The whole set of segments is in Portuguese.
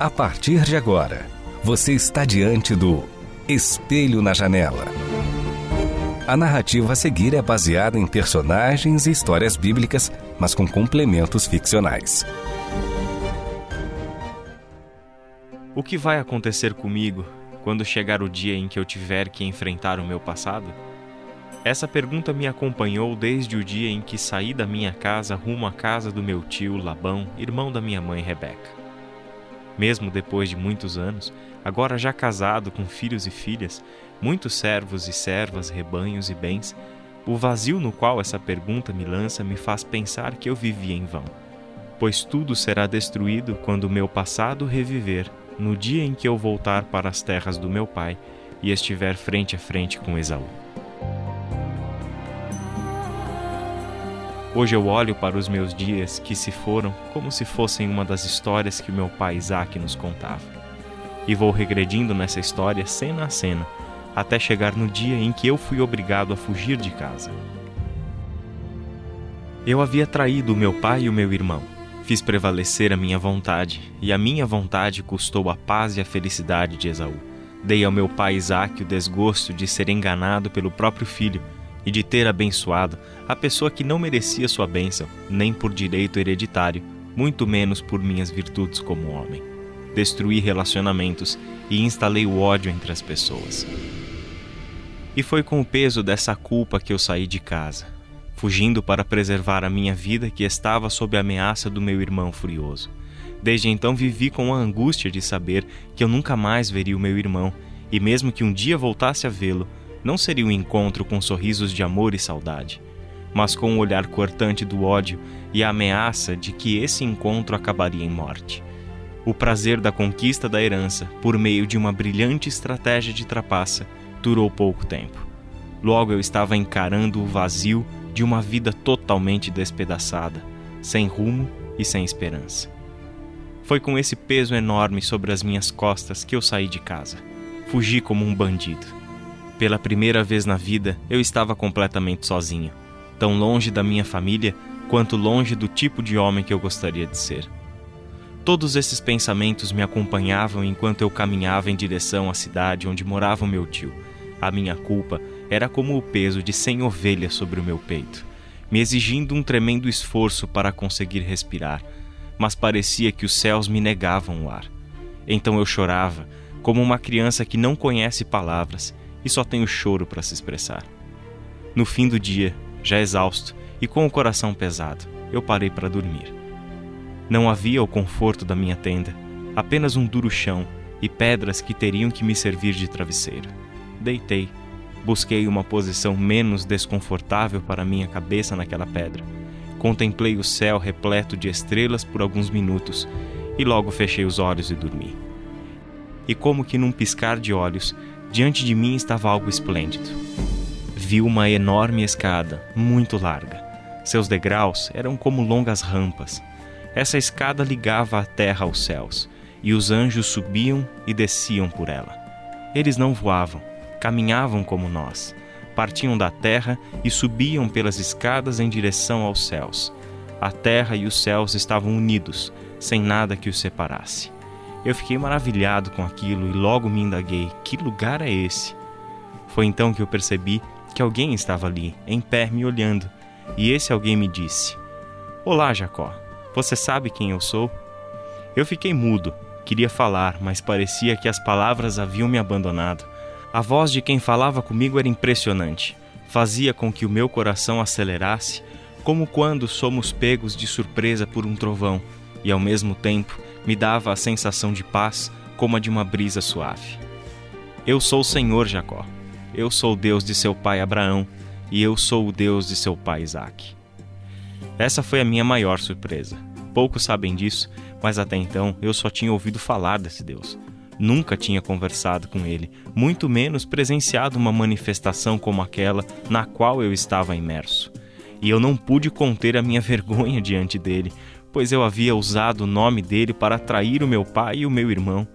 A partir de agora, você está diante do Espelho na Janela. A narrativa a seguir é baseada em personagens e histórias bíblicas, mas com complementos ficcionais. O que vai acontecer comigo quando chegar o dia em que eu tiver que enfrentar o meu passado? Essa pergunta me acompanhou desde o dia em que saí da minha casa rumo à casa do meu tio Labão, irmão da minha mãe Rebeca. Mesmo depois de muitos anos, agora já casado com filhos e filhas, muitos servos e servas, rebanhos e bens, o vazio no qual essa pergunta me lança me faz pensar que eu vivi em vão. Pois tudo será destruído quando o meu passado reviver, no dia em que eu voltar para as terras do meu pai e estiver frente a frente com Esaú. Hoje eu olho para os meus dias que se foram como se fossem uma das histórias que meu pai Isaac nos contava. E vou regredindo nessa história cena a cena, até chegar no dia em que eu fui obrigado a fugir de casa. Eu havia traído meu pai e o meu irmão. Fiz prevalecer a minha vontade, e a minha vontade custou a paz e a felicidade de Esaú. Dei ao meu pai Isaac o desgosto de ser enganado pelo próprio filho e de ter abençoado a pessoa que não merecia sua bênção, nem por direito hereditário, muito menos por minhas virtudes como homem. Destruí relacionamentos e instalei o ódio entre as pessoas. E foi com o peso dessa culpa que eu saí de casa, fugindo para preservar a minha vida que estava sob a ameaça do meu irmão furioso. Desde então vivi com a angústia de saber que eu nunca mais veria o meu irmão, e mesmo que um dia voltasse a vê-lo, não seria um encontro com sorrisos de amor e saudade, mas com o um olhar cortante do ódio e a ameaça de que esse encontro acabaria em morte. O prazer da conquista da herança, por meio de uma brilhante estratégia de trapaça, durou pouco tempo. Logo eu estava encarando o vazio de uma vida totalmente despedaçada, sem rumo e sem esperança. Foi com esse peso enorme sobre as minhas costas que eu saí de casa. Fugi como um bandido. Pela primeira vez na vida, eu estava completamente sozinho, tão longe da minha família quanto longe do tipo de homem que eu gostaria de ser. Todos esses pensamentos me acompanhavam enquanto eu caminhava em direção à cidade onde morava o meu tio. A minha culpa era como o peso de cem ovelhas sobre o meu peito, me exigindo um tremendo esforço para conseguir respirar, mas parecia que os céus me negavam o ar. Então eu chorava, como uma criança que não conhece palavras e só tem o choro para se expressar. No fim do dia, já exausto e com o coração pesado, eu parei para dormir. Não havia o conforto da minha tenda, apenas um duro chão e pedras que teriam que me servir de travesseiro. Deitei, busquei uma posição menos desconfortável para minha cabeça naquela pedra. Contemplei o céu repleto de estrelas por alguns minutos e logo fechei os olhos e dormi. E como que num piscar de olhos, Diante de mim estava algo esplêndido. Vi uma enorme escada, muito larga. Seus degraus eram como longas rampas. Essa escada ligava a terra aos céus, e os anjos subiam e desciam por ela. Eles não voavam, caminhavam como nós. Partiam da terra e subiam pelas escadas em direção aos céus. A terra e os céus estavam unidos, sem nada que os separasse. Eu fiquei maravilhado com aquilo e logo me indaguei: que lugar é esse? Foi então que eu percebi que alguém estava ali, em pé, me olhando, e esse alguém me disse: Olá, Jacó, você sabe quem eu sou? Eu fiquei mudo, queria falar, mas parecia que as palavras haviam me abandonado. A voz de quem falava comigo era impressionante, fazia com que o meu coração acelerasse, como quando somos pegos de surpresa por um trovão, e ao mesmo tempo me dava a sensação de paz como a de uma brisa suave. Eu sou o Senhor Jacó. Eu sou o Deus de seu pai Abraão e eu sou o Deus de seu pai Isaque. Essa foi a minha maior surpresa. Poucos sabem disso, mas até então eu só tinha ouvido falar desse Deus. Nunca tinha conversado com ele, muito menos presenciado uma manifestação como aquela na qual eu estava imerso. E eu não pude conter a minha vergonha diante dele, pois eu havia usado o nome dele para atrair o meu pai e o meu irmão.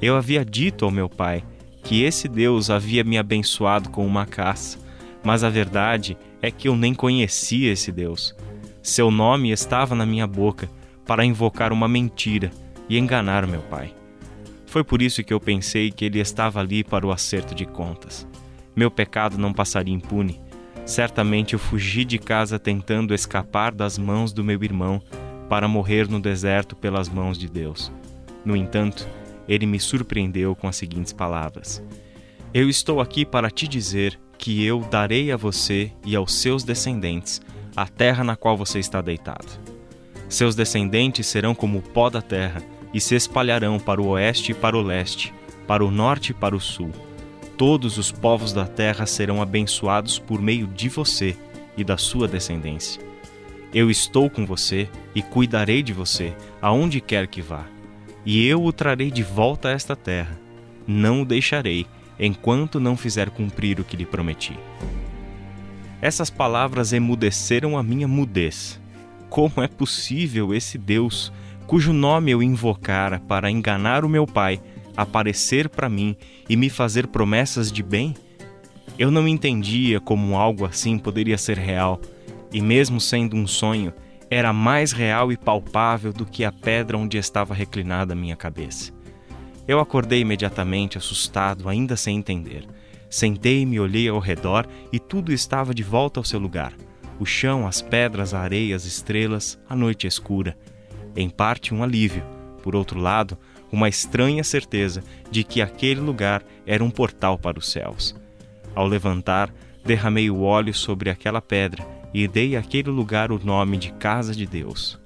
Eu havia dito ao meu pai que esse Deus havia me abençoado com uma caça, mas a verdade é que eu nem conhecia esse Deus. Seu nome estava na minha boca para invocar uma mentira e enganar meu pai. Foi por isso que eu pensei que ele estava ali para o acerto de contas. Meu pecado não passaria impune. Certamente eu fugi de casa tentando escapar das mãos do meu irmão para morrer no deserto pelas mãos de Deus. No entanto, ele me surpreendeu com as seguintes palavras: Eu estou aqui para te dizer que eu darei a você e aos seus descendentes a terra na qual você está deitado. Seus descendentes serão como o pó da terra e se espalharão para o oeste e para o leste, para o norte e para o sul. Todos os povos da terra serão abençoados por meio de você e da sua descendência. Eu estou com você e cuidarei de você, aonde quer que vá. E eu o trarei de volta a esta terra. Não o deixarei, enquanto não fizer cumprir o que lhe prometi. Essas palavras emudeceram a minha mudez. Como é possível esse Deus cujo nome eu invocara para enganar o meu pai, aparecer para mim e me fazer promessas de bem? Eu não entendia como algo assim poderia ser real, e mesmo sendo um sonho, era mais real e palpável do que a pedra onde estava reclinada minha cabeça. Eu acordei imediatamente, assustado, ainda sem entender. Sentei-me, olhei ao redor e tudo estava de volta ao seu lugar. O chão, as pedras, a areia, as estrelas, a noite escura em parte um alívio, por outro lado, uma estranha certeza de que aquele lugar era um portal para os céus. Ao levantar, derramei o óleo sobre aquela pedra e dei àquele lugar o nome de Casa de Deus.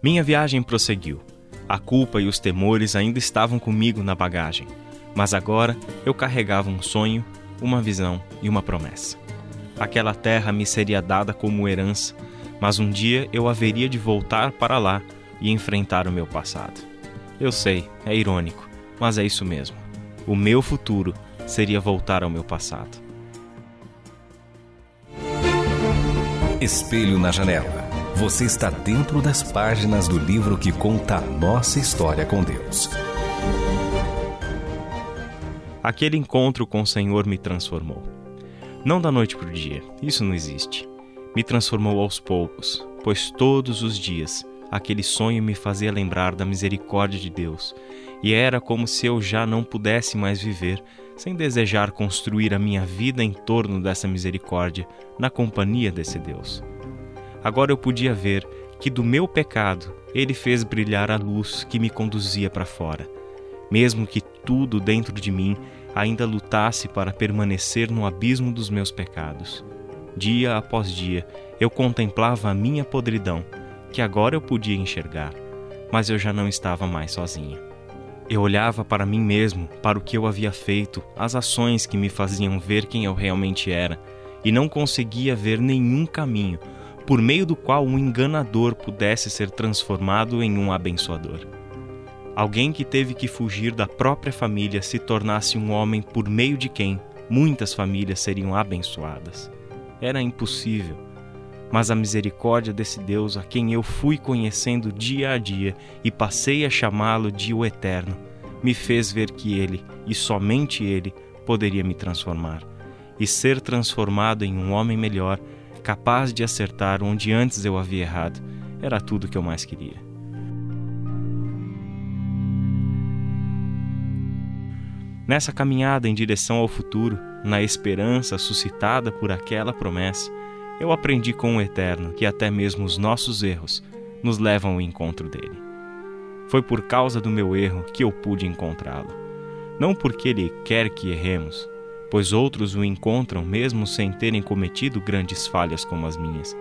Minha viagem prosseguiu. A culpa e os temores ainda estavam comigo na bagagem, mas agora eu carregava um sonho, uma visão e uma promessa. Aquela terra me seria dada como herança, mas um dia eu haveria de voltar para lá e enfrentar o meu passado. Eu sei, é irônico, mas é isso mesmo. O meu futuro seria voltar ao meu passado. Espelho na janela. Você está dentro das páginas do livro que conta a nossa história com Deus. Aquele encontro com o Senhor me transformou. Não da noite para o dia, isso não existe. Me transformou aos poucos, pois todos os dias aquele sonho me fazia lembrar da misericórdia de Deus, e era como se eu já não pudesse mais viver sem desejar construir a minha vida em torno dessa misericórdia, na companhia desse Deus. Agora eu podia ver que do meu pecado ele fez brilhar a luz que me conduzia para fora, mesmo que tudo dentro de mim ainda lutasse para permanecer no abismo dos meus pecados. Dia após dia eu contemplava a minha podridão que agora eu podia enxergar, mas eu já não estava mais sozinha. Eu olhava para mim mesmo, para o que eu havia feito, as ações que me faziam ver quem eu realmente era, e não conseguia ver nenhum caminho por meio do qual um enganador pudesse ser transformado em um abençoador. Alguém que teve que fugir da própria família se tornasse um homem por meio de quem muitas famílias seriam abençoadas. Era impossível mas a misericórdia desse Deus a quem eu fui conhecendo dia a dia e passei a chamá-lo de o Eterno, me fez ver que Ele, e somente Ele, poderia me transformar. E ser transformado em um homem melhor, capaz de acertar onde antes eu havia errado, era tudo que eu mais queria. Nessa caminhada em direção ao futuro, na esperança suscitada por aquela promessa, eu aprendi com o Eterno que até mesmo os nossos erros nos levam ao encontro dele. Foi por causa do meu erro que eu pude encontrá-lo. Não porque ele quer que erremos, pois outros o encontram mesmo sem terem cometido grandes falhas como as minhas,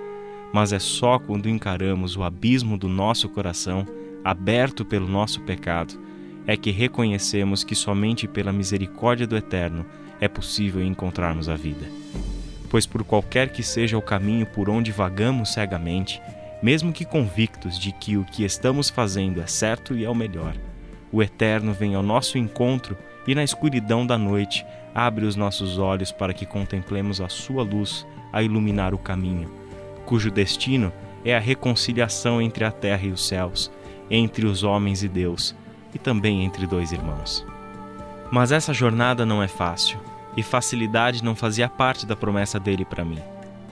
mas é só quando encaramos o abismo do nosso coração, aberto pelo nosso pecado, é que reconhecemos que somente pela misericórdia do Eterno é possível encontrarmos a vida pois por qualquer que seja o caminho por onde vagamos cegamente, mesmo que convictos de que o que estamos fazendo é certo e é o melhor. O Eterno vem ao nosso encontro e, na escuridão da noite, abre os nossos olhos para que contemplemos a Sua luz a iluminar o caminho, cujo destino é a reconciliação entre a terra e os céus, entre os homens e Deus, e também entre dois irmãos. Mas essa jornada não é fácil, e facilidade não fazia parte da promessa dele para mim.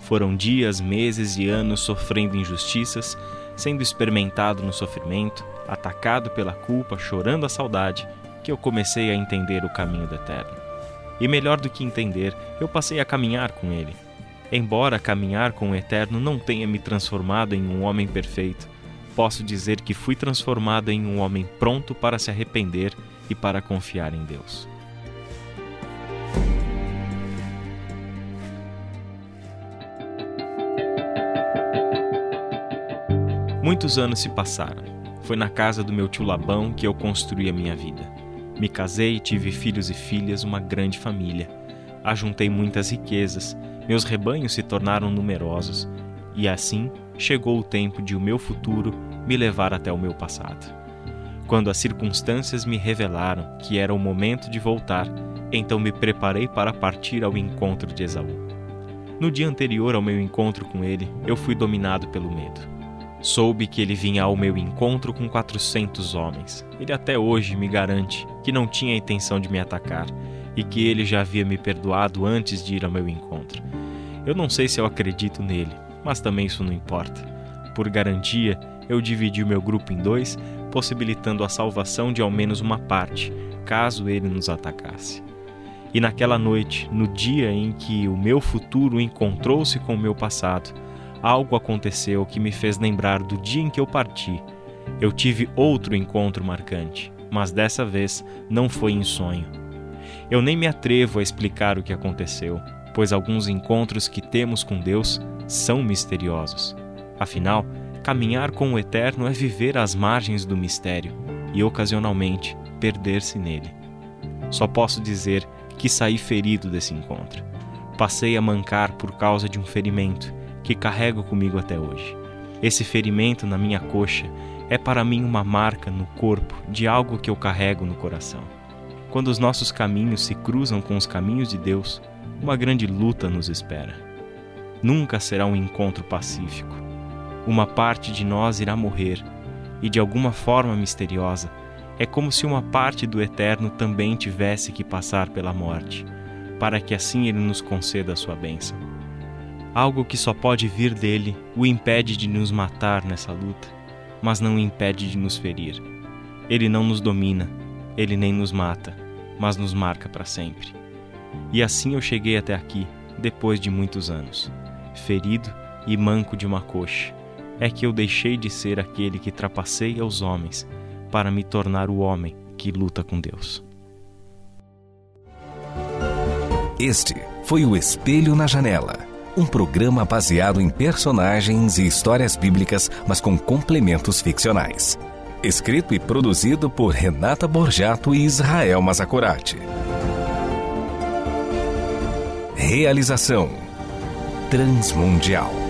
Foram dias, meses e anos sofrendo injustiças, sendo experimentado no sofrimento, atacado pela culpa, chorando a saudade, que eu comecei a entender o caminho do Eterno. E melhor do que entender, eu passei a caminhar com ele. Embora caminhar com o Eterno não tenha me transformado em um homem perfeito, posso dizer que fui transformado em um homem pronto para se arrepender e para confiar em Deus. Muitos anos se passaram. Foi na casa do meu tio Labão que eu construí a minha vida. Me casei, tive filhos e filhas, uma grande família. Ajuntei muitas riquezas, meus rebanhos se tornaram numerosos, e assim chegou o tempo de o meu futuro me levar até o meu passado. Quando as circunstâncias me revelaram que era o momento de voltar, então me preparei para partir ao encontro de Esaú. No dia anterior ao meu encontro com ele, eu fui dominado pelo medo. Soube que ele vinha ao meu encontro com 400 homens. Ele até hoje me garante que não tinha intenção de me atacar e que ele já havia me perdoado antes de ir ao meu encontro. Eu não sei se eu acredito nele, mas também isso não importa. Por garantia, eu dividi o meu grupo em dois, possibilitando a salvação de ao menos uma parte, caso ele nos atacasse. E naquela noite, no dia em que o meu futuro encontrou-se com o meu passado, algo aconteceu que me fez lembrar do dia em que eu parti. Eu tive outro encontro marcante, mas dessa vez não foi em sonho. Eu nem me atrevo a explicar o que aconteceu, pois alguns encontros que temos com Deus são misteriosos. Afinal, caminhar com o Eterno é viver às margens do mistério e, ocasionalmente, perder-se nele. Só posso dizer que saí ferido desse encontro. Passei a mancar por causa de um ferimento que carrego comigo até hoje. Esse ferimento na minha coxa é para mim uma marca no corpo de algo que eu carrego no coração. Quando os nossos caminhos se cruzam com os caminhos de Deus, uma grande luta nos espera. Nunca será um encontro pacífico. Uma parte de nós irá morrer, e de alguma forma misteriosa, é como se uma parte do Eterno também tivesse que passar pela morte, para que assim ele nos conceda a sua bênção. Algo que só pode vir dele o impede de nos matar nessa luta, mas não o impede de nos ferir. Ele não nos domina, ele nem nos mata, mas nos marca para sempre. E assim eu cheguei até aqui, depois de muitos anos. Ferido e manco de uma coxa, é que eu deixei de ser aquele que trapaceia os homens para me tornar o homem que luta com Deus. Este foi o Espelho na Janela um programa baseado em personagens e histórias bíblicas, mas com complementos ficcionais. Escrito e produzido por Renata Borjato e Israel Mazacurati. Realização Transmundial.